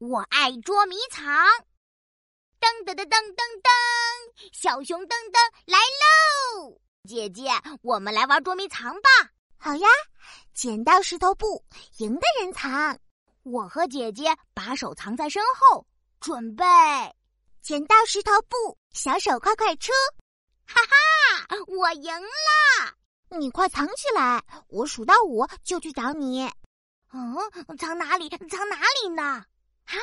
我爱捉迷藏。噔噔噔噔噔噔，小熊噔噔来喽！姐姐，我们来玩捉迷藏吧。好呀，剪刀石头布，赢的人藏。我和姐姐把手藏在身后，准备。剪刀石头布，小手快快出！哈哈，我赢了！你快藏起来，我数到五就去找你。嗯，藏哪里？藏哪里呢？哈！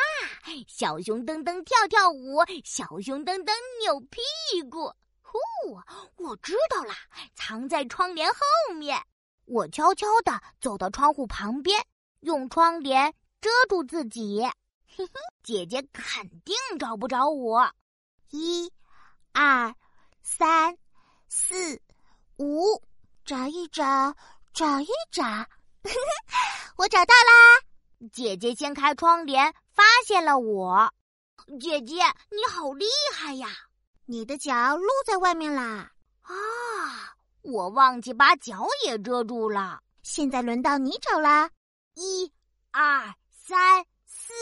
小熊噔噔跳跳舞，小熊噔噔扭屁股。呼！我知道了，藏在窗帘后面。我悄悄地走到窗户旁边，用窗帘遮住自己。嘿嘿，姐姐肯定找不着我。一、二、三、四、五，找一找，找一找。我找到啦！姐姐掀开窗帘，发现了我。姐姐，你好厉害呀！你的脚露在外面啦！啊，我忘记把脚也遮住了。现在轮到你找啦！一、二、三、四、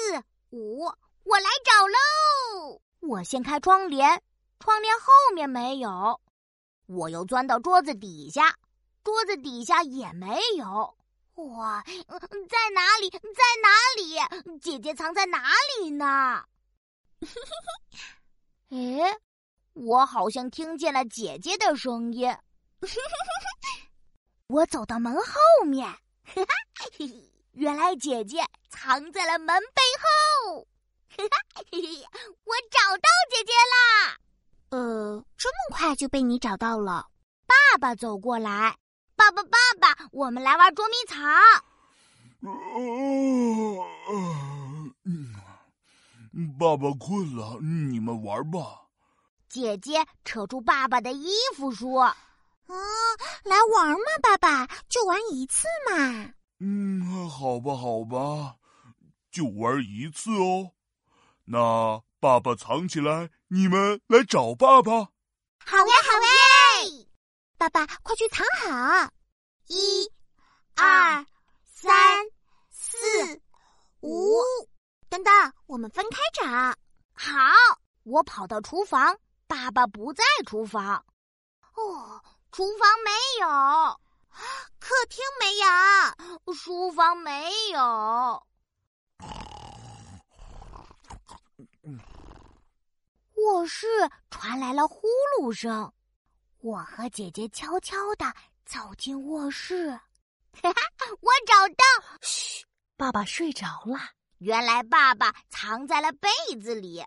五，我来找喽！我掀开窗帘，窗帘后面没有。我又钻到桌子底下，桌子底下也没有。哇，在哪里？在哪里？姐姐藏在哪里呢？哎，我好像听见了姐姐的声音。我走到门后面，原来姐姐藏在了门背后。我找到姐姐啦！呃，这么快就被你找到了？爸爸走过来。爸爸，爸爸，我们来玩捉迷藏。爸爸困了，你们玩吧。姐姐扯住爸爸的衣服说：“啊，来玩嘛，爸爸，就玩一次嘛。”嗯，好吧，好吧，就玩一次哦。那爸爸藏起来，你们来找爸爸。好呀，好呀。爸爸，快去藏好！一、二、三、四、五，等等，我们分开找。好，我跑到厨房，爸爸不在厨房。哦，厨房没有，客厅没有，书房没有，卧室传来了呼噜声。我和姐姐悄悄地走进卧室，哈哈，我找到。嘘，爸爸睡着了。原来爸爸藏在了被子里，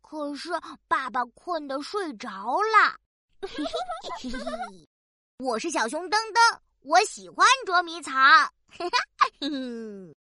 可是爸爸困得睡着了。我是小熊噔噔，我喜欢捉迷藏。